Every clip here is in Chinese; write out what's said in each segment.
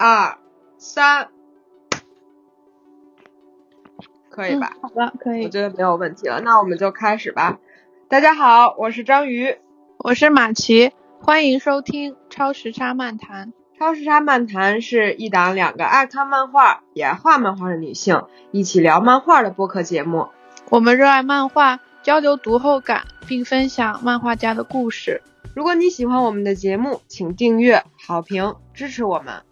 二、三，可以吧？好的，可以。我觉得没有问题了，那我们就开始吧。大家好，我是章鱼，我是马奇，欢迎收听超时差漫谈。超时差漫谈是一档两个爱看漫画也爱画漫画的女性一起聊漫画的播客节目。我们热爱漫画，交流读后感，并分享漫画家的故事。如果你喜欢我们的节目，请订阅、好评支持我们。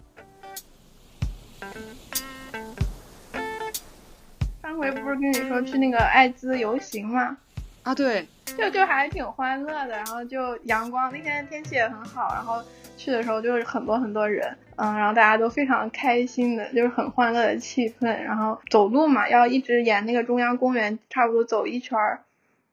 上回不是跟你说去那个艾滋游行吗？啊，对，就就还挺欢乐的，然后就阳光，那天天气也很好，然后去的时候就是很多很多人，嗯，然后大家都非常开心的，就是很欢乐的气氛。然后走路嘛，要一直沿那个中央公园差不多走一圈儿，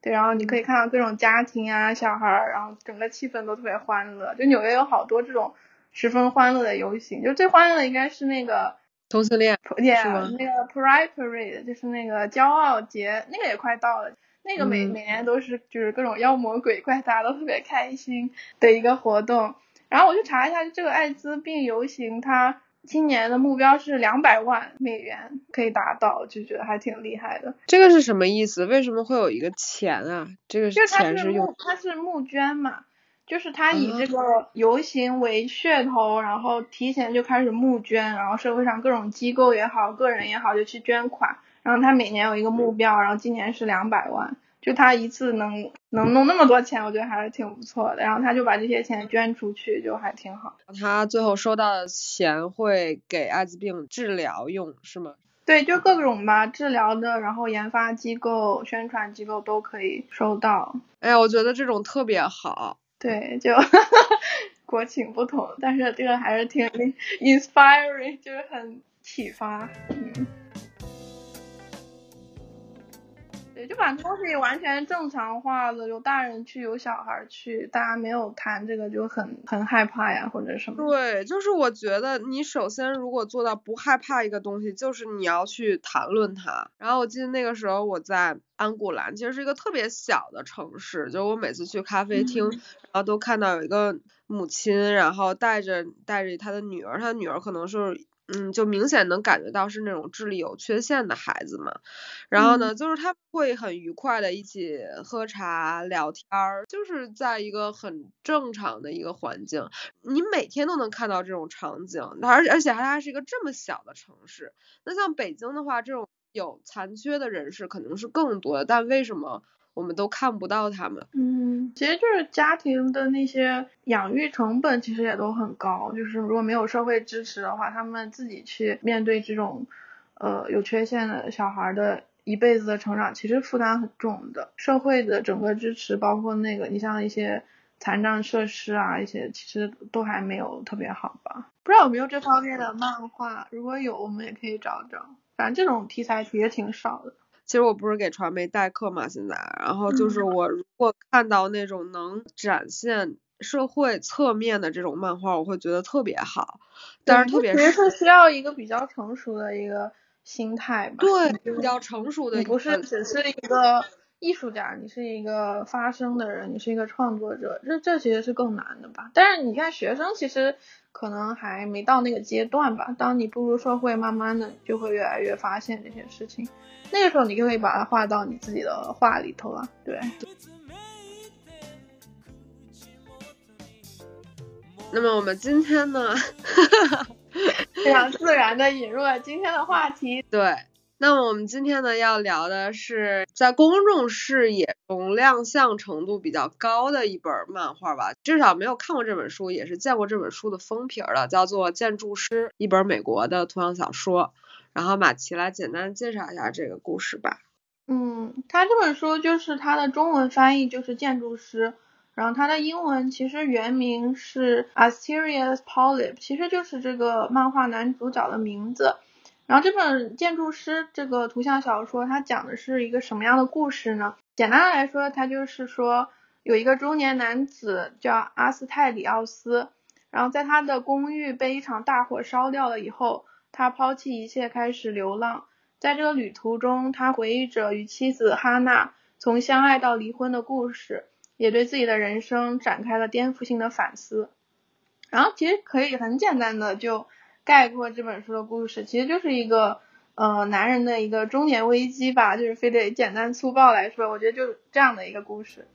对，然后你可以看到各种家庭啊、小孩儿，然后整个气氛都特别欢乐。就纽约有好多这种十分欢乐的游行，就最欢乐的应该是那个同性恋 是吗？那个 Pride Parade 就是那个骄傲节，那个也快到了。那个每每年都是就是各种妖魔鬼怪，大家都特别开心的一个活动。然后我去查一下，这个艾滋病游行，它今年的目标是两百万美元可以达到，就觉得还挺厉害的。这个是什么意思？为什么会有一个钱啊？这个钱是用它是募捐嘛？就是他以这个游行为噱头，然后提前就开始募捐，然后社会上各种机构也好，个人也好，就去捐款。然后他每年有一个目标，然后今年是两百万，就他一次能能弄那么多钱，我觉得还是挺不错的。然后他就把这些钱捐出去，就还挺好。他最后收到的钱会给艾滋病治疗用，是吗？对，就各种吧，治疗的，然后研发机构、宣传机构都可以收到。哎呀，我觉得这种特别好。对，就 国情不同，但是这个还是挺 inspiring，就是很启发。嗯。对，就把东西完全正常化了，有大人去，有小孩去，大家没有谈这个就很很害怕呀，或者什么。对，就是我觉得你首先如果做到不害怕一个东西，就是你要去谈论它。然后我记得那个时候我在安古兰，其实是一个特别小的城市，就我每次去咖啡厅，然后都看到有一个母亲，然后带着带着她的女儿，她的女儿可能是。嗯，就明显能感觉到是那种智力有缺陷的孩子嘛，然后呢，就是他会很愉快的一起喝茶聊天儿，就是在一个很正常的一个环境，你每天都能看到这种场景，而而且还还是一个这么小的城市，那像北京的话，这种有残缺的人士肯定是更多的，但为什么？我们都看不到他们。嗯，其实就是家庭的那些养育成本其实也都很高，就是如果没有社会支持的话，他们自己去面对这种呃有缺陷的小孩的一辈子的成长，其实负担很重的。社会的整个支持，包括那个你像一些残障设施啊，一些其实都还没有特别好吧？不知道有没有这方面的漫画？如果有，我们也可以找找。反正这种题材其实挺少的。其实我不是给传媒代课嘛，现在，然后就是我如果看到那种能展现社会侧面的这种漫画，我会觉得特别好。但是特别是需要一个比较成熟的一个心态吧。对，比较成熟的。你不是只是一个艺术家，你是一个发声的人，你是一个创作者，这这其实是更难的吧？但是你看学生其实可能还没到那个阶段吧。当你步入社会，慢慢的就会越来越发现这些事情。那个时候你就可以把它画到你自己的画里头了，对。那么我们今天呢，非常自然的引入了今天的话题。对，那么我们今天呢要聊的是在公众视野中亮相程度比较高的一本漫画吧，至少没有看过这本书，也是见过这本书的封皮的，叫做《建筑师》，一本美国的图像小说。然后马奇来简单介绍一下这个故事吧。嗯，他这本书就是他的中文翻译就是建筑师，然后他的英文其实原名是 Asterius Polyp，其实就是这个漫画男主角的名字。然后这本建筑师这个图像小说，它讲的是一个什么样的故事呢？简单的来说，它就是说有一个中年男子叫阿斯泰里奥斯，然后在他的公寓被一场大火烧掉了以后。他抛弃一切，开始流浪。在这个旅途中，他回忆着与妻子哈娜从相爱到离婚的故事，也对自己的人生展开了颠覆性的反思。然后，其实可以很简单的就概括这本书的故事，其实就是一个呃男人的一个中年危机吧，就是非得简单粗暴来说，我觉得就这样的一个故事。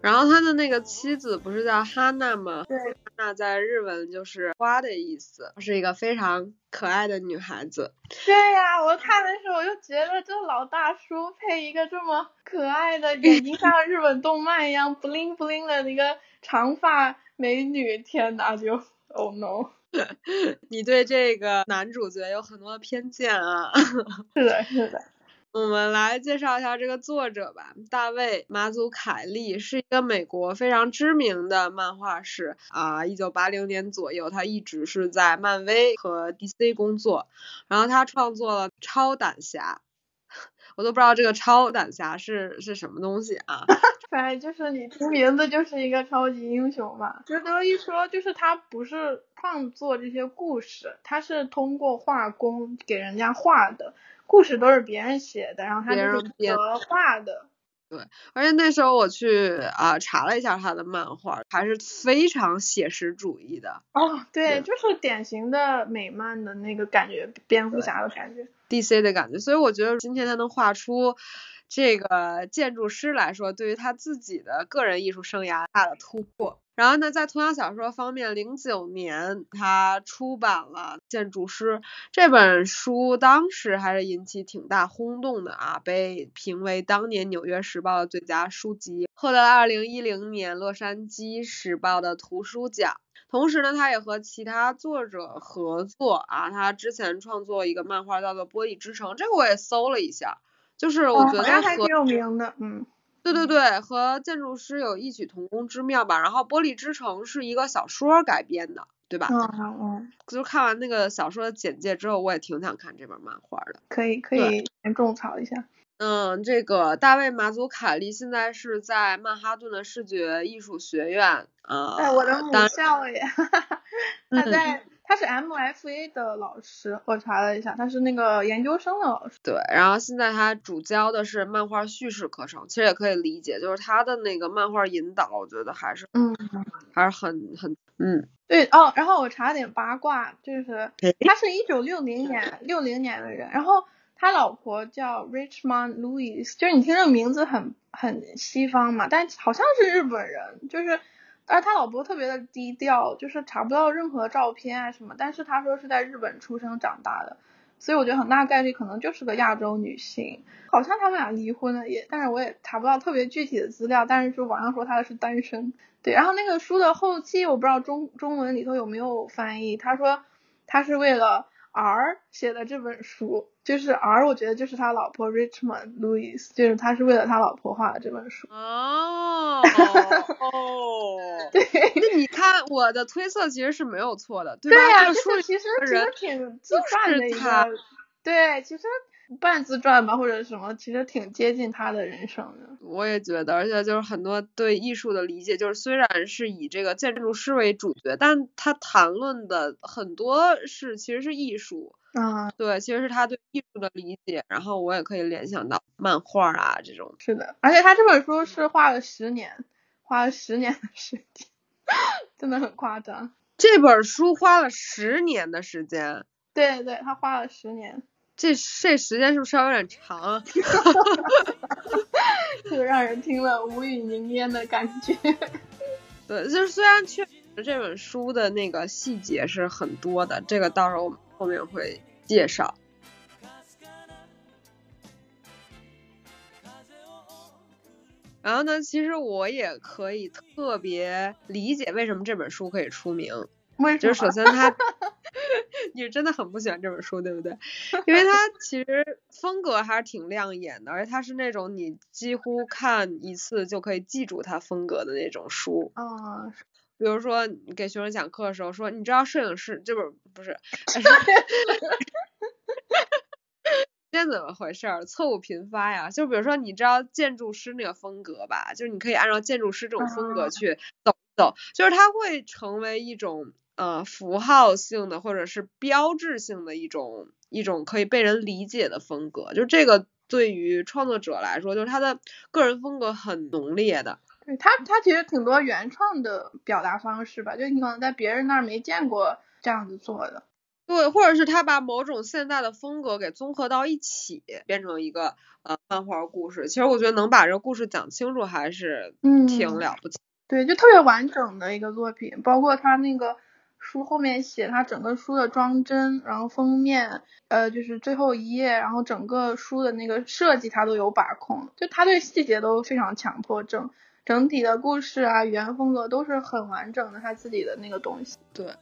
然后他的那个妻子不是叫哈娜吗？对，哈娜在日文就是花的意思，是一个非常可爱的女孩子。对呀，我看的时候我就觉得这老大叔配一个这么可爱的，眼睛像日本动漫一样 bling bling 的一个长发美女，天呐，就 oh no！你对这个男主角有很多偏见啊。是的，是的。我们来介绍一下这个作者吧，大卫·马祖凯利是一个美国非常知名的漫画师。啊，一九八零年左右，他一直是在漫威和 DC 工作，然后他创作了超胆侠，我都不知道这个超胆侠是是什么东西啊，反正就是你听名字就是一个超级英雄嘛，值得一说就是他不是创作这些故事，他是通过画工给人家画的。故事都是别人写的，然后他就是别画的。对，而且那时候我去啊查了一下他的漫画，还是非常写实主义的。哦，对，就是典型的美漫的那个感觉，蝙蝠侠的感觉，DC 的感觉。所以我觉得今天他能画出这个建筑师来说，对于他自己的个人艺术生涯大的突破。然后呢，在图像小说方面，零九年他出版了《建筑师》这本书，当时还是引起挺大轰动的啊，被评为当年《纽约时报》的最佳书籍，获得了二零一零年《洛杉矶时报》的图书奖。同时呢，他也和其他作者合作啊，他之前创作一个漫画叫做《玻璃之城》，这个我也搜了一下，就是我觉得还挺有名的，嗯。对对对，和建筑师有异曲同工之妙吧。然后《玻璃之城》是一个小说改编的，对吧？嗯嗯嗯。就看完那个小说的简介之后，我也挺想看这本漫画的。可以可以先种草一下。嗯，这个大卫马祖凯利现在是在曼哈顿的视觉艺术学院啊。哎，我的母校耶！他在。他是 MFA 的老师，我查了一下，他是那个研究生的老师。对，然后现在他主教的是漫画叙事课程，其实也可以理解，就是他的那个漫画引导，我觉得还是，嗯，还是很很，嗯，对哦。然后我查点八卦，就是他是一九六零年六零年的人，然后他老婆叫 Richmond Louis，就是你听这个名字很很西方嘛，但好像是日本人，就是。而他老婆特别的低调，就是查不到任何照片啊什么，但是他说是在日本出生长大的，所以我觉得很大概率可能就是个亚洲女性。好像他们俩离婚了也，但是我也查不到特别具体的资料，但是说网上说他是单身。对，然后那个书的后记我不知道中中文里头有没有翻译，他说他是为了。儿写的这本书，就是 R，，我觉得就是他老婆 Richmond Louis，就是他是为了他老婆画的这本书。哦哦，对，那你看我的推测其实是没有错的，对吧？对呀，其实其实挺自传的一个，对，其实。半自传吧，或者什么，其实挺接近他的人生的。我也觉得，而且就是很多对艺术的理解，就是虽然是以这个建筑师为主角，但他谈论的很多是其实是艺术。啊，对，其实是他对艺术的理解。然后我也可以联想到漫画啊这种。是的，而且他这本书是画了十年，花了十年的时间，真的很夸张。这本书花了十年的时间。对对，他花了十年。这这时间是不是稍微有点长啊？就让人听了无语凝噎的感觉。对，就是虽然确实这本书的那个细节是很多的，这个到时候我们后面会介绍。然后呢，其实我也可以特别理解为什么这本书可以出名。就是首先他，你真的很不喜欢这本书，对不对？因为它其实风格还是挺亮眼的，而且它是那种你几乎看一次就可以记住它风格的那种书。啊。比如说你给学生讲课的时候说，你知道摄影师这本不是？今天 怎么回事？错误频发呀！就比如说你知道建筑师那个风格吧？就是你可以按照建筑师这种风格去走走，就是它会成为一种。呃，符号性的或者是标志性的一种一种可以被人理解的风格，就这个对于创作者来说，就是他的个人风格很浓烈的。对他，他其实挺多原创的表达方式吧，就你可能在别人那儿没见过这样子做的。对，或者是他把某种现代的风格给综合到一起，变成一个呃漫画故事。其实我觉得能把这个故事讲清楚，还是挺了不起。对，就特别完整的一个作品，包括他那个书后面写他整个书的装帧，然后封面，呃，就是最后一页，然后整个书的那个设计他都有把控，就他对细节都非常强迫症。整体的故事啊，语言风格都是很完整的，他自己的那个东西。对，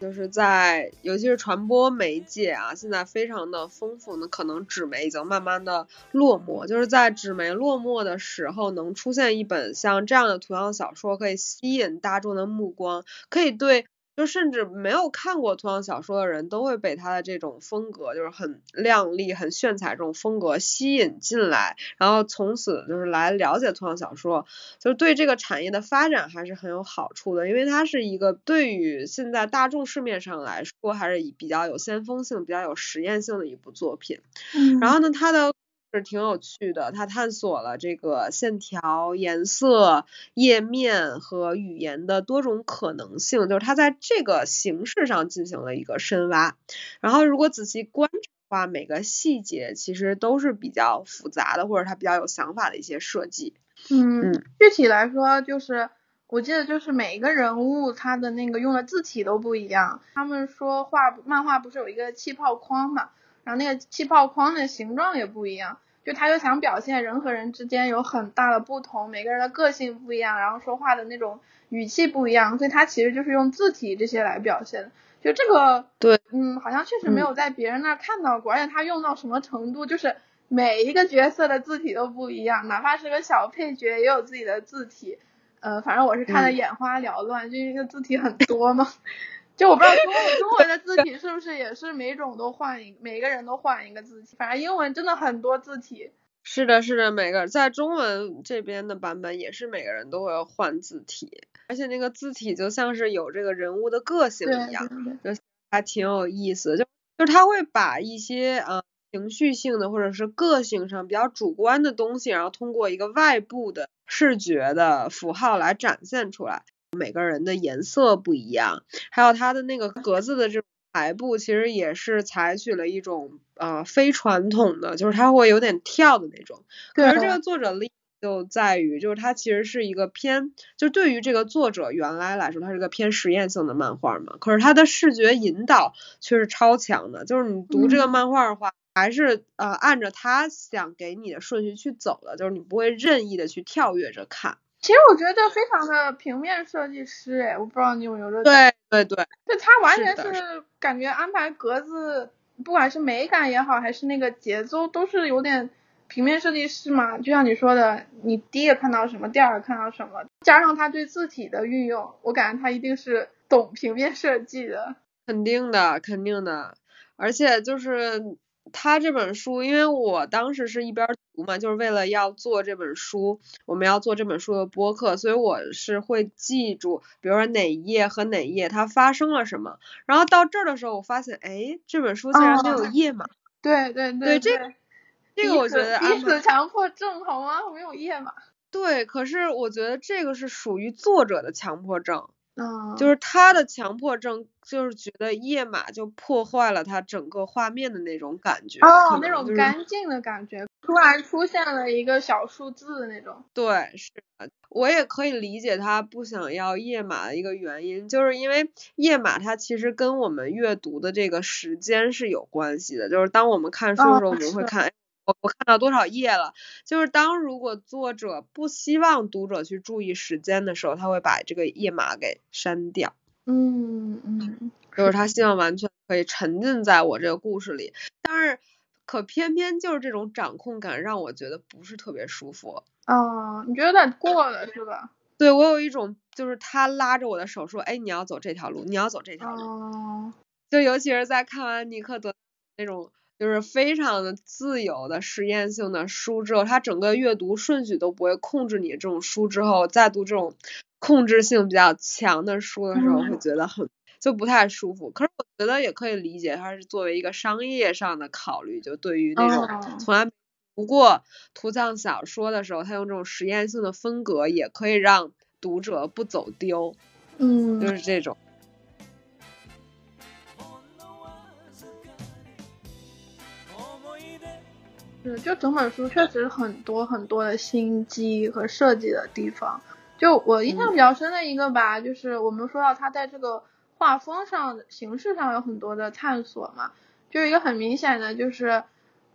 就是在尤其是传播媒介啊，现在非常的丰富那，可能纸媒已经慢慢的落寞。就是在纸媒落寞的时候，能出现一本像这样的图像小说，可以吸引大众的目光，可以对。就甚至没有看过图像小说的人都会被他的这种风格，就是很亮丽、很炫彩这种风格吸引进来，然后从此就是来了解图像小说，就是对这个产业的发展还是很有好处的，因为它是一个对于现在大众市面上来说还是比较有先锋性、比较有实验性的一部作品。嗯，然后呢，它的。是挺有趣的，他探索了这个线条、颜色、页面和语言的多种可能性，就是他在这个形式上进行了一个深挖。然后如果仔细观察的话，每个细节其实都是比较复杂的，或者他比较有想法的一些设计。嗯，具体来说，就是我记得就是每一个人物他的那个用的字体都不一样。他们说画漫画不是有一个气泡框嘛？然后那个气泡框的形状也不一样，就他就想表现人和人之间有很大的不同，每个人的个性不一样，然后说话的那种语气不一样，所以他其实就是用字体这些来表现的。就这个，对，嗯，好像确实没有在别人那儿看到过，而且他用到什么程度，就是每一个角色的字体都不一样，哪怕是个小配角也有自己的字体。呃，反正我是看的眼花缭乱，就因为字体很多嘛。就我不知道中 文中文的字体是不是也是每种都换一每个人都换一个字体，反正英文真的很多字体。是的，是的，每个在中文这边的版本也是每个人都会换字体，而且那个字体就像是有这个人物的个性一样，就还挺有意思。就就是他会把一些呃情绪性的或者是个性上比较主观的东西，然后通过一个外部的视觉的符号来展现出来。每个人的颜色不一样，还有它的那个格子的这种排布，其实也是采取了一种呃非传统的，就是它会有点跳的那种。可是这个作者力就在于，就是它其实是一个偏，就对于这个作者原来来说，它是个偏实验性的漫画嘛。可是它的视觉引导却是超强的，就是你读这个漫画的话，还是呃按着他想给你的顺序去走的，就是你不会任意的去跳跃着看。其实我觉得非常的平面设计师，哎，我不知道你有没有这对对对，就他完全是感觉安排格子，不管是美感也好，还是那个节奏，都是有点平面设计师嘛。就像你说的，你第一个看到什么，第二个看到什么，加上他对字体的运用，我感觉他一定是懂平面设计的。肯定的，肯定的，而且就是。他这本书，因为我当时是一边读嘛，就是为了要做这本书，我们要做这本书的播客，所以我是会记住，比如说哪一页和哪一页它发生了什么。然后到这儿的时候，我发现，哎，这本书竟然没有页码。对对对，这这个我觉得彼此强迫症好吗？没有页码。对，可是我觉得这个是属于作者的强迫症。嗯，就是他的强迫症，就是觉得页码就破坏了他整个画面的那种感觉，哦，那种干净的感觉，突然出现了一个小数字的那种。对，是的，我也可以理解他不想要页码的一个原因，就是因为页码它其实跟我们阅读的这个时间是有关系的，就是当我们看书的时候，我们会看。我我看到多少页了？就是当如果作者不希望读者去注意时间的时候，他会把这个页码给删掉。嗯嗯，就是他希望完全可以沉浸在我这个故事里，但是可偏偏就是这种掌控感让我觉得不是特别舒服。哦，你觉得有点过了是吧？对我有一种就是他拉着我的手说，哎，你要走这条路，你要走这条路。哦。就尤其是在看完尼克德那种。就是非常的自由的实验性的书之后，它整个阅读顺序都不会控制你这种书之后，再读这种控制性比较强的书的时候，会觉得很就不太舒服。可是我觉得也可以理解，它是作为一个商业上的考虑，就对于那种从来没读过图像小说的时候，他用这种实验性的风格，也可以让读者不走丢。嗯，就是这种。是，就整本书确实很多很多的心机和设计的地方。就我印象比较深的一个吧，就是我们说到他在这个画风上、形式上有很多的探索嘛。就一个很明显的，就是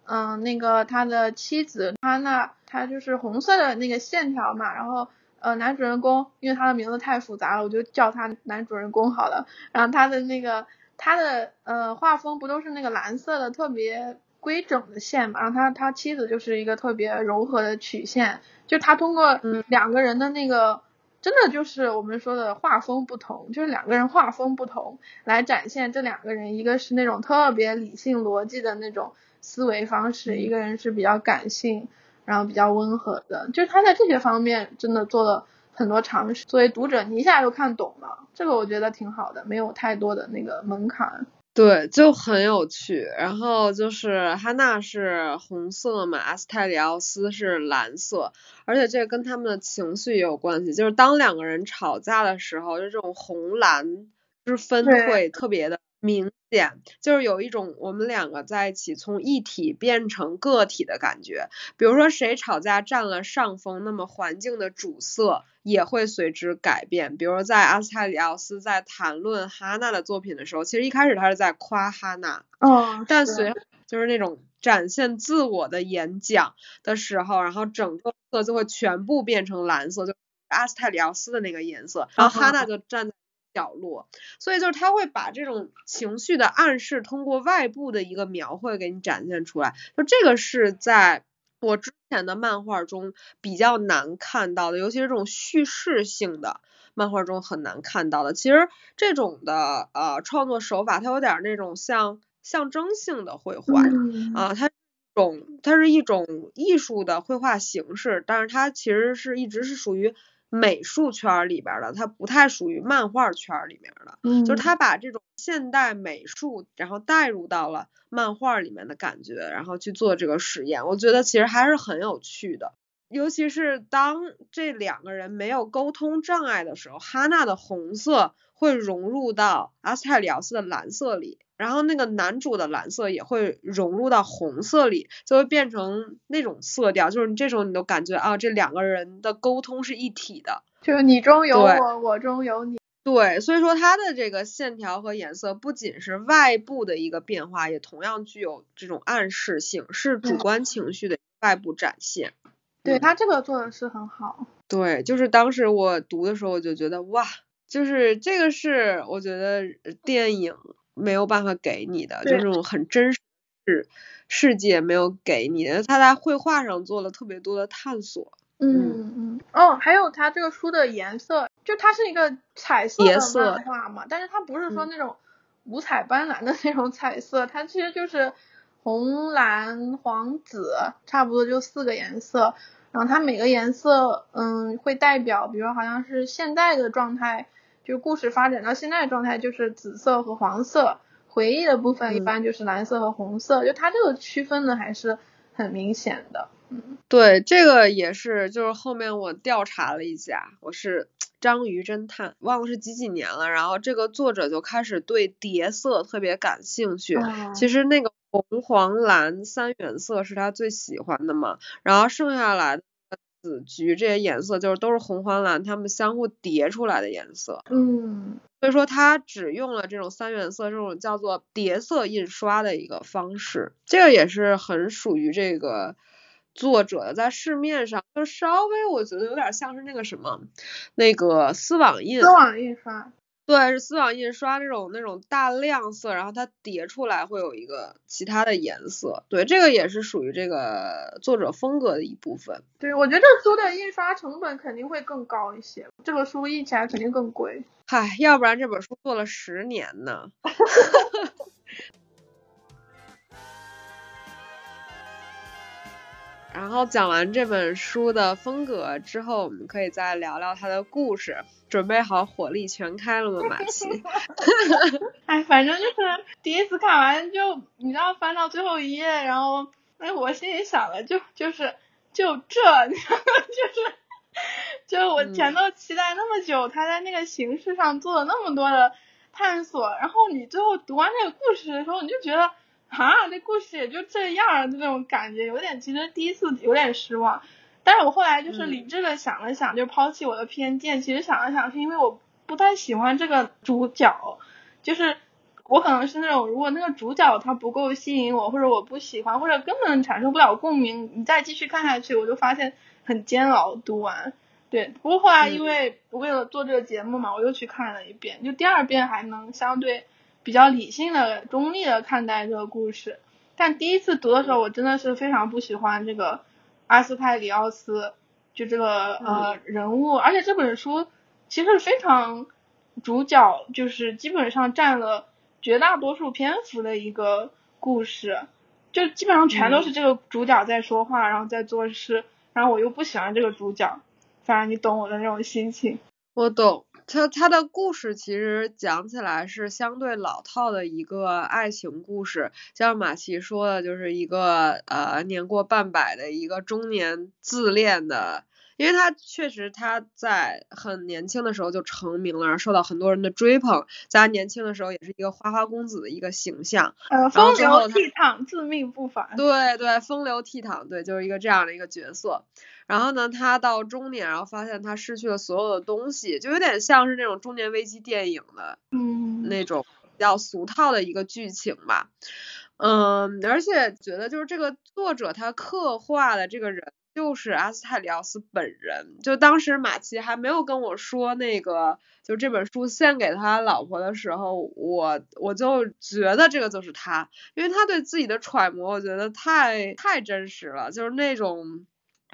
嗯，那个他的妻子他那，他就是红色的那个线条嘛。然后呃，男主人公因为他的名字太复杂了，我就叫他男主人公好了。然后他的那个他的呃画风不都是那个蓝色的特别。规整的线嘛，然后他他妻子就是一个特别柔和的曲线，就他通过两个人的那个，真的就是我们说的画风不同，就是两个人画风不同来展现这两个人，一个是那种特别理性逻辑的那种思维方式，一个人是比较感性，然后比较温和的，就是他在这些方面真的做了很多尝试，作为读者你一下就看懂了，这个我觉得挺好的，没有太多的那个门槛。对，就很有趣。然后就是哈娜是红色嘛，阿斯泰里奥斯是蓝色，而且这个跟他们的情绪也有关系。就是当两个人吵架的时候，就这种红蓝之分会特别的明显，就是有一种我们两个在一起从一体变成个体的感觉。比如说谁吵架占了上风，那么环境的主色。也会随之改变，比如在阿斯泰里奥斯在谈论哈娜的作品的时候，其实一开始他是在夸哈娜，哦，但随就是那种展现自我的演讲的时候，然后整个色就会全部变成蓝色，就阿斯泰里奥斯的那个颜色，然后哈娜就站在角落，所以就是他会把这种情绪的暗示通过外部的一个描绘给你展现出来，就这个是在。我之前的漫画中比较难看到的，尤其是这种叙事性的漫画中很难看到的。其实这种的呃创作手法，它有点那种像象征性的绘画啊，它种它是一种艺术的绘画形式，但是它其实是一直是属于。美术圈里边的，它不太属于漫画圈里面的，就是他把这种现代美术，然后带入到了漫画里面的感觉，然后去做这个实验，我觉得其实还是很有趣的。尤其是当这两个人没有沟通障碍的时候，哈娜的红色会融入到阿斯泰里奥斯的蓝色里。然后那个男主的蓝色也会融入到红色里，就会变成那种色调，就是你这时候你都感觉啊，这两个人的沟通是一体的，就是你中有我，我中有你。对，所以说它的这个线条和颜色不仅是外部的一个变化，也同样具有这种暗示性，是主观情绪的外部展现。对他这个做的是很好。对，就是当时我读的时候，我就觉得哇，就是这个是我觉得电影。没有办法给你的，就这种很真实世界没有给你的。他在绘画上做了特别多的探索。嗯嗯哦，还有他这个书的颜色，就它是一个彩色的漫画嘛，但是它不是说那种五彩斑斓的那种彩色，它其实就是红蓝黄紫，差不多就四个颜色。然后它每个颜色，嗯，会代表，比如好像是现在的状态。就故事发展到现在的状态就是紫色和黄色，回忆的部分一般就是蓝色和红色，就它这个区分呢还是很明显的。嗯，对，这个也是，就是后面我调查了一下，我是 章鱼侦探，忘了是几几年了，然后这个作者就开始对叠色特别感兴趣。其实那个红黄蓝三原色是他最喜欢的嘛，然后剩下来。紫橘这些颜色就是都是红黄蓝，它们相互叠出来的颜色。嗯，所以说它只用了这种三原色，这种叫做叠色印刷的一个方式。这个也是很属于这个作者的，在市面上就稍微我觉得有点像是那个什么，那个丝网印。丝网印刷。对，是丝网印刷这种那种大亮色，然后它叠出来会有一个其他的颜色。对，这个也是属于这个作者风格的一部分。对，我觉得这书的印刷成本肯定会更高一些，这个书印起来肯定更贵。嗨，要不然这本书做了十年呢。然后讲完这本书的风格之后，我们可以再聊聊它的故事。准备好火力全开了吗，马奇？哎，反正就是第一次看完就，你知道翻到最后一页，然后哎，我心里想的就就是就这，就是就是我前头期待那么久，他在那个形式上做了那么多的探索，然后你最后读完那个故事的时候，你就觉得啊，这故事也就这样，就那种感觉，有点其实第一次有点失望。但是我后来就是理智的想了想，就抛弃我的偏见，其实想了想，是因为我不太喜欢这个主角，就是我可能是那种如果那个主角他不够吸引我，或者我不喜欢，或者根本产生不了共鸣，你再继续看下去，我就发现很煎熬读完。对，不过后来因为为了做这个节目嘛，我又去看了一遍，就第二遍还能相对比较理性的、中立的看待这个故事，但第一次读的时候，我真的是非常不喜欢这个。阿斯泰里奥斯就这个呃人物，而且这本书其实非常主角就是基本上占了绝大多数篇幅的一个故事，就基本上全都是这个主角在说话，然后在做事，然后我又不喜欢这个主角，反正你懂我的那种心情。我懂。他他的故事其实讲起来是相对老套的一个爱情故事，像马奇说的，就是一个呃年过半百的一个中年自恋的，因为他确实他在很年轻的时候就成名了，受到很多人的追捧，在他年轻的时候也是一个花花公子的一个形象，呃风流倜傥，自命不凡，对对，风流倜傥，对，就是一个这样的一个角色。然后呢，他到中年，然后发现他失去了所有的东西，就有点像是那种中年危机电影的，嗯，那种比较俗套的一个剧情吧。嗯，而且觉得就是这个作者他刻画的这个人就是阿斯泰里奥斯本人。就当时马奇还没有跟我说那个，就这本书献给他老婆的时候，我我就觉得这个就是他，因为他对自己的揣摩，我觉得太太真实了，就是那种。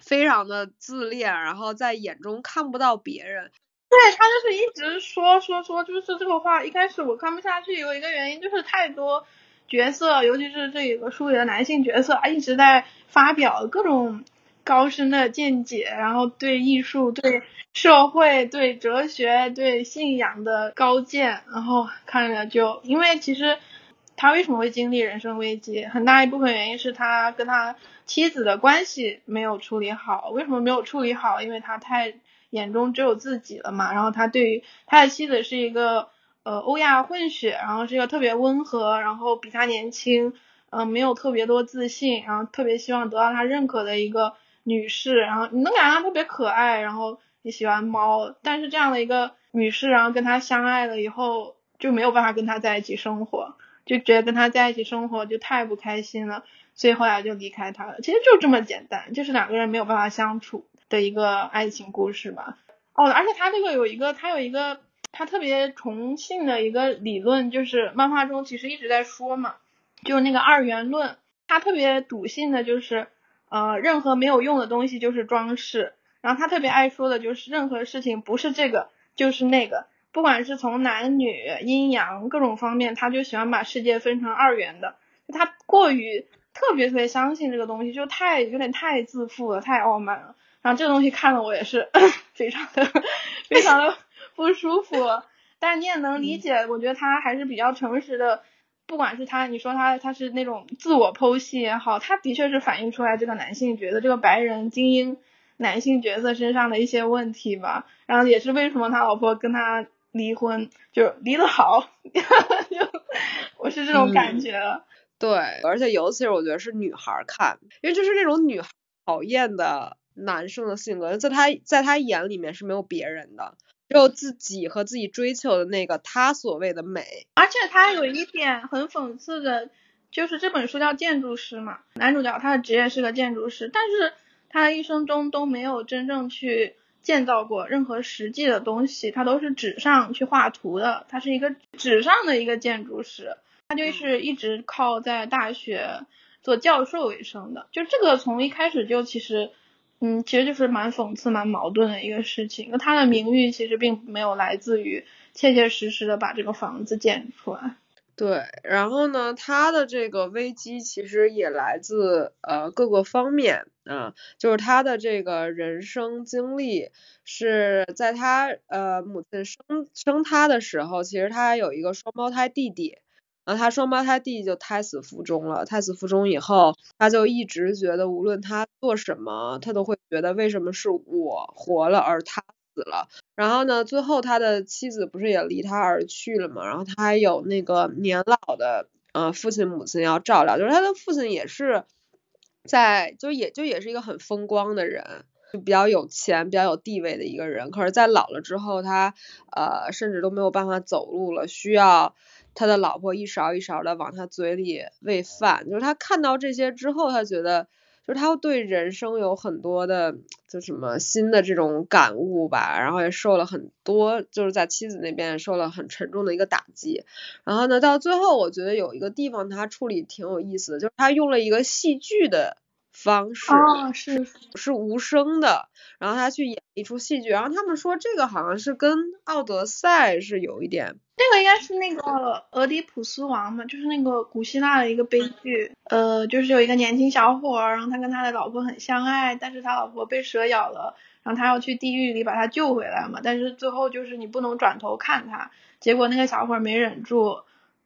非常的自恋，然后在眼中看不到别人。对他就是一直说说说，就是这个话。一开始我看不下去，有一个原因就是太多角色，尤其是这一个书里的男性角色，一直在发表各种高深的见解，然后对艺术、对社会、对哲学、对信仰的高见，然后看着就，因为其实他为什么会经历人生危机，很大一部分原因是他跟他。妻子的关系没有处理好，为什么没有处理好？因为他太眼中只有自己了嘛。然后他对于他的妻子是一个呃欧亚混血，然后是一个特别温和，然后比他年轻，嗯，没有特别多自信，然后特别希望得到他认可的一个女士。然后你能感觉她特别可爱，然后也喜欢猫。但是这样的一个女士，然后跟他相爱了以后，就没有办法跟他在一起生活，就觉得跟他在一起生活就太不开心了。所以后来就离开他了，其实就这么简单，就是两个人没有办法相处的一个爱情故事吧。哦，而且他这个有一个，他有一个他特别崇信的一个理论，就是漫画中其实一直在说嘛，就那个二元论。他特别笃信的就是，呃，任何没有用的东西就是装饰。然后他特别爱说的就是，任何事情不是这个就是那个，不管是从男女、阴阳各种方面，他就喜欢把世界分成二元的。他过于。特别特别相信这个东西，就太有点太自负了，太傲慢了。然后这个东西看了我也是 非常的非常的不舒服。但你也能理解，我觉得他还是比较诚实的。不管是他，你说他他是那种自我剖析也好，他的确是反映出来这个男性角色，这个白人精英男性角色身上的一些问题吧。然后也是为什么他老婆跟他离婚，就离得好，就我是这种感觉。对，而且尤其是我觉得是女孩看，因为就是那种女孩讨厌的男生的性格，在他在他眼里面是没有别人的，只有自己和自己追求的那个他所谓的美。而且他有一点很讽刺的，就是这本书叫建筑师嘛，男主角他的职业是个建筑师，但是他一生中都没有真正去建造过任何实际的东西，他都是纸上去画图的，他是一个纸上的一个建筑师。他就是一直靠在大学做教授为生的，就这个从一开始就其实，嗯，其实就是蛮讽刺、蛮矛盾的一个事情。那他的名誉其实并没有来自于切切实实的把这个房子建出来。对，然后呢，他的这个危机其实也来自呃各个方面啊，就是他的这个人生经历是在他呃母亲生生他的时候，其实他有一个双胞胎弟弟。然后他双胞胎弟弟就胎死腹中了。胎死腹中以后，他就一直觉得无论他做什么，他都会觉得为什么是我活了而他死了。然后呢，最后他的妻子不是也离他而去了嘛？然后他还有那个年老的呃父亲母亲要照料，就是他的父亲也是在就也就也是一个很风光的人。就比较有钱、比较有地位的一个人，可是，在老了之后，他呃，甚至都没有办法走路了，需要他的老婆一勺一勺的往他嘴里喂饭。就是他看到这些之后，他觉得，就是他对人生有很多的，就什么新的这种感悟吧。然后也受了很多，就是在妻子那边受了很沉重的一个打击。然后呢，到最后，我觉得有一个地方他处理挺有意思的，就是他用了一个戏剧的。方式是是无声的，然后他去演一出戏剧，然后他们说这个好像是跟《奥德赛》是有一点，那个应该是那个俄狄浦斯王嘛，就是那个古希腊的一个悲剧，呃，就是有一个年轻小伙，然后他跟他的老婆很相爱，但是他老婆被蛇咬了，然后他要去地狱里把他救回来嘛，但是最后就是你不能转头看他，结果那个小伙没忍住，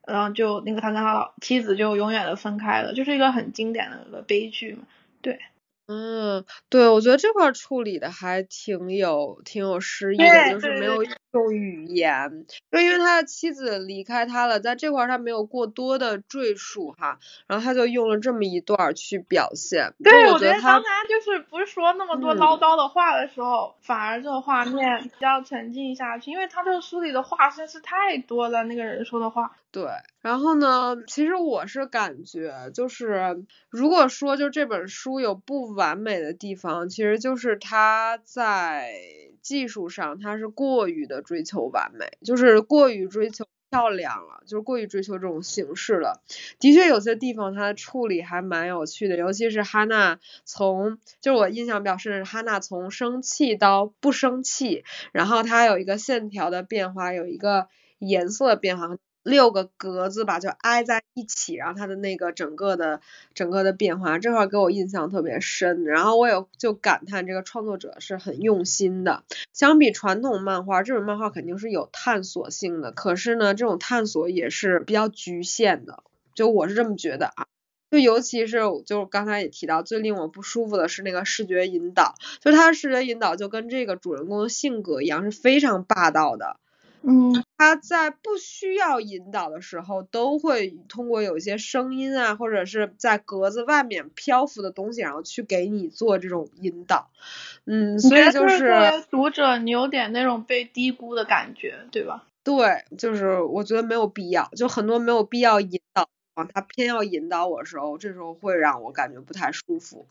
然后就那个他跟他妻子就永远的分开了，就是一个很经典的一个悲剧嘛。对，嗯，对，我觉得这块处理的还挺有挺有诗意的，就是没有用语言，就因为他的妻子离开他了，在这块他没有过多的赘述哈，然后他就用了这么一段去表现。对，我觉得当他就是不是说那么多唠叨的话的时候，反而这个画面比较沉浸下去，因为他这个书里的话真是太多了，那个人说的话。对，然后呢，其实我是感觉，就是如果说就这本书有不完美的地方，其实就是它在技术上它是过于的追求完美，就是过于追求漂亮了，就是过于追求这种形式了。的确有些地方它的处理还蛮有趣的，尤其是哈娜从，就是我印象比较深的，哈娜从生气到不生气，然后它有一个线条的变化，有一个颜色的变化。六个格子吧，就挨在一起，然后它的那个整个的整个的变化，这块给我印象特别深。然后我也就感叹这个创作者是很用心的。相比传统漫画，这种漫画肯定是有探索性的，可是呢，这种探索也是比较局限的。就我是这么觉得啊。就尤其是就刚才也提到，最令我不舒服的是那个视觉引导，就他的视觉引导就跟这个主人公的性格一样，是非常霸道的。嗯，他在不需要引导的时候，都会通过有一些声音啊，或者是在格子外面漂浮的东西，然后去给你做这种引导。嗯，所以就是读者你有点那种被低估的感觉，对吧？对，就是我觉得没有必要，就很多没有必要引导啊，他偏要引导我的时候，这时候会让我感觉不太舒服。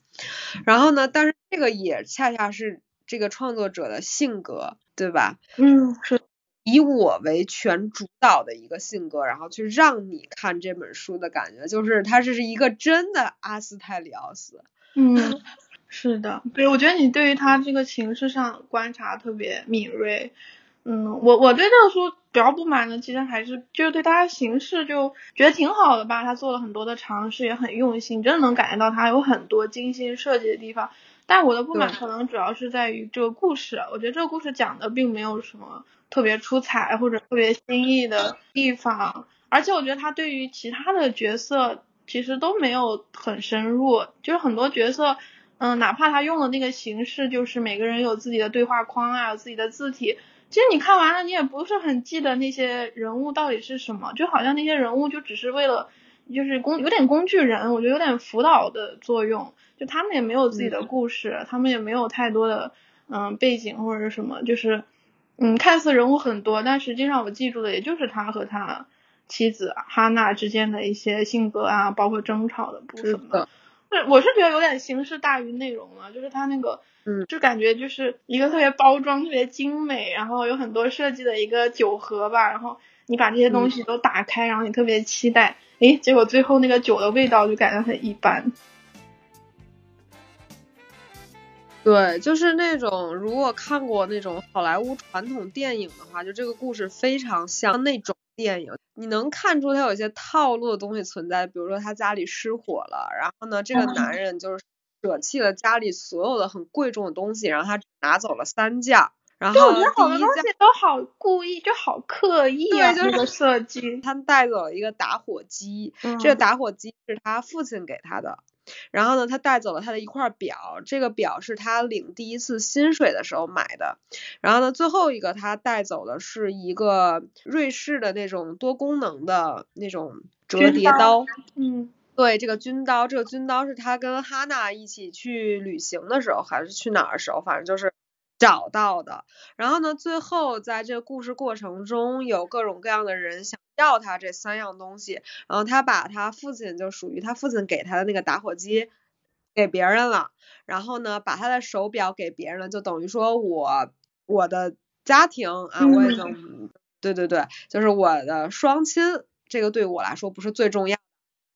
然后呢，但是这个也恰恰是这个创作者的性格，对吧？嗯，是。以我为全主导的一个性格，然后去让你看这本书的感觉，就是它这是一个真的阿斯泰里奥斯。嗯，是的，对，我觉得你对于他这个形式上观察特别敏锐。嗯，我我对这个书比较不满的，其实还是就是对他形式就觉得挺好的吧，他做了很多的尝试，也很用心，真的能感觉到他有很多精心设计的地方。但我的不满可能主要是在于这个故事，我觉得这个故事讲的并没有什么。特别出彩或者特别新意的地方，而且我觉得他对于其他的角色其实都没有很深入，就是很多角色，嗯，哪怕他用的那个形式，就是每个人有自己的对话框啊，有自己的字体，其实你看完了，你也不是很记得那些人物到底是什么，就好像那些人物就只是为了，就是工有点工具人，我觉得有点辅导的作用，就他们也没有自己的故事，他们也没有太多的嗯背景或者是什么，就是。嗯，看似人物很多，但实际上我记住的也就是他和他妻子哈娜之间的一些性格啊，包括争吵的部分嘛。是，我是觉得有点形式大于内容了，就是他那个，嗯，就感觉就是一个特别包装、特别精美，然后有很多设计的一个酒盒吧，然后你把这些东西都打开，然后你特别期待，诶，结果最后那个酒的味道就感觉很一般。对，就是那种如果看过那种好莱坞传统电影的话，就这个故事非常像那种电影，你能看出他有一些套路的东西存在，比如说他家里失火了，然后呢，这个男人就是舍弃了家里所有的很贵重的东西，然后他拿走了三件。然后我觉得好多东西都好故意，就好刻意啊，这个设计。他们带走了一个打火机，这个打火机是他父亲给他的。然后呢，他带走了他的一块表，这个表是他领第一次薪水的时候买的。然后呢，最后一个他带走的是一个瑞士的那种多功能的那种折叠刀。嗯，对，这个军刀，这个军刀是他跟哈娜一起去旅行的时候，还是去哪儿的时候，反正就是找到的。然后呢，最后在这个故事过程中，有各种各样的人想。要他这三样东西，然后他把他父亲就属于他父亲给他的那个打火机给别人了，然后呢，把他的手表给别人了，就等于说我我的家庭啊，我已经对对对，就是我的双亲，这个对我来说不是最重要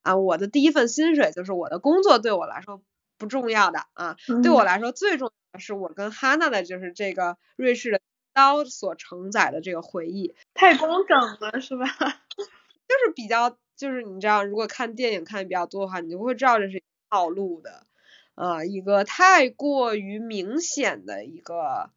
啊，我的第一份薪水就是我的工作对我来说不重要的啊，对我来说最重要的是我跟哈娜的就是这个瑞士的。刀所承载的这个回忆太工整了，是吧？就是比较，就是你知道，如果看电影看的比较多的话，你就会知道这是套路的，啊，一个太过于明显的一个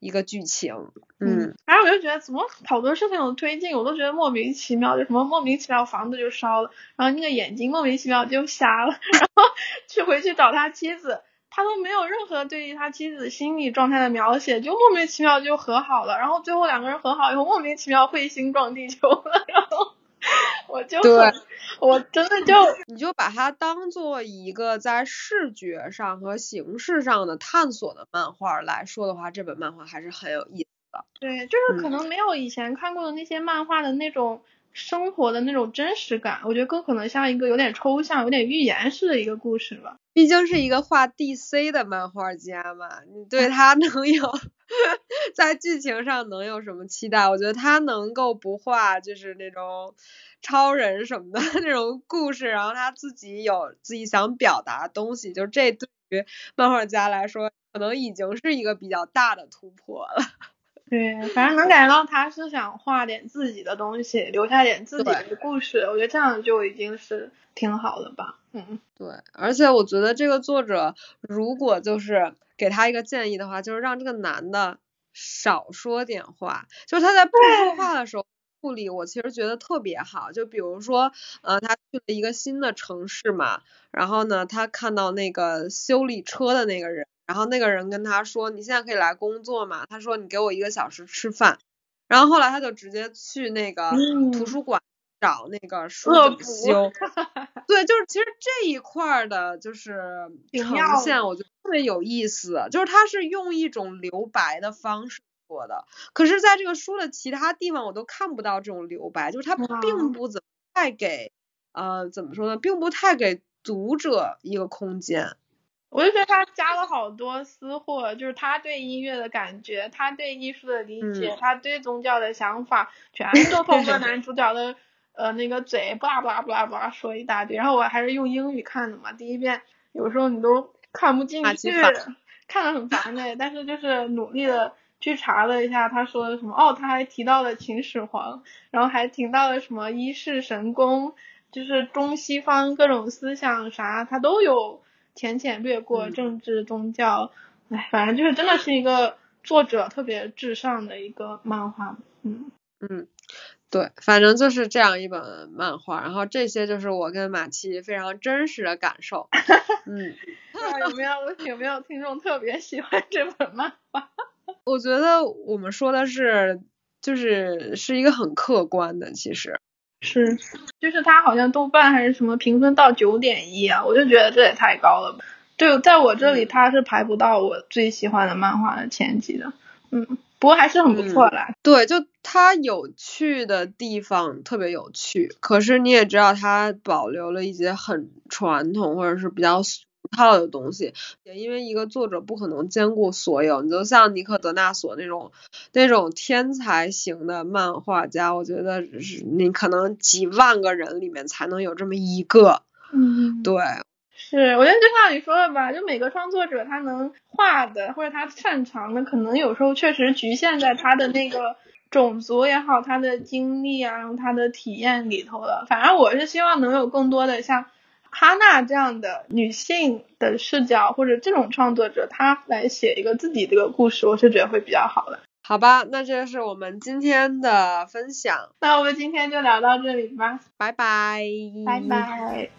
一个剧情，嗯。反正我就觉得怎么好多事情有推进，我都觉得莫名其妙，就什么莫名其妙房子就烧了，然后那个眼睛莫名其妙就瞎了，然后去回去找他妻子。他都没有任何对于他妻子心理状态的描写，就莫名其妙就和好了，然后最后两个人和好以后，莫名其妙彗星撞地球了，然后我就对，我真的就 你就把它当做一个在视觉上和形式上的探索的漫画来说的话，这本漫画还是很有意思的。对，就是可能没有以前看过的那些漫画的那种。生活的那种真实感，我觉得更可能像一个有点抽象、有点寓言式的一个故事吧。毕竟是一个画 DC 的漫画家嘛，你对 他能有 在剧情上能有什么期待？我觉得他能够不画就是那种超人什么的 那种故事，然后他自己有自己想表达的东西，就这对于漫画家来说，可能已经是一个比较大的突破了。对，反正能感觉到他是想画点自己的东西，留下点自己的故事。我觉得这样就已经是挺好的吧。嗯，对，而且我觉得这个作者如果就是给他一个建议的话，就是让这个男的少说点话。就是他在不说话的时候处理，我其实觉得特别好。就比如说，呃，他去了一个新的城市嘛，然后呢，他看到那个修理车的那个人。然后那个人跟他说：“你现在可以来工作嘛？”他说：“你给我一个小时吃饭。”然后后来他就直接去那个图书馆找那个书怎么修。对，就是其实这一块的就是呈现，我觉得特别有意思。就是他是用一种留白的方式做的，可是在这个书的其他地方我都看不到这种留白，就是他并不怎么太给呃怎么说呢，并不太给读者一个空间。我就觉得他加了好多私货，就是他对音乐的感觉，他对艺术的理解，他对宗教的想法，全 都通过男主角的呃那个嘴，叭叭叭叭说一大堆。然后我还是用英语看的嘛，第一遍有时候你都看不进去，看的很烦的。但是就是努力的去查了一下，他说的什么哦，他还提到了秦始皇，然后还提到了什么一世神功，就是中西方各种思想啥，他都有。浅浅略过政治宗教，哎，反正就是真的是一个作者特别至上的一个漫画，嗯嗯，对，反正就是这样一本漫画，然后这些就是我跟马七非常真实的感受，嗯，有没有 有没有听众特别喜欢这本漫画？我觉得我们说的是就是是一个很客观的，其实。是，就是它好像豆瓣还是什么评分到九点一啊，我就觉得这也太高了吧。对，在我这里它是排不到我最喜欢的漫画的前几的。嗯，不过还是很不错啦。对，就它有趣的地方特别有趣，可是你也知道它保留了一些很传统或者是比较。套的东西，也因为一个作者不可能兼顾所有，你就像尼克德纳索那种那种天才型的漫画家，我觉得是你可能几万个人里面才能有这么一个。嗯，对，是，我觉得就像你说的吧，就每个创作者他能画的或者他擅长的，可能有时候确实局限在他的那个种族也好，他的经历啊，他的体验里头了。反正我是希望能有更多的像。哈娜这样的女性的视角，或者这种创作者，她来写一个自己这个故事，我是觉得会比较好的。好吧，那这是我们今天的分享，那我们今天就聊到这里吧，拜拜，拜拜。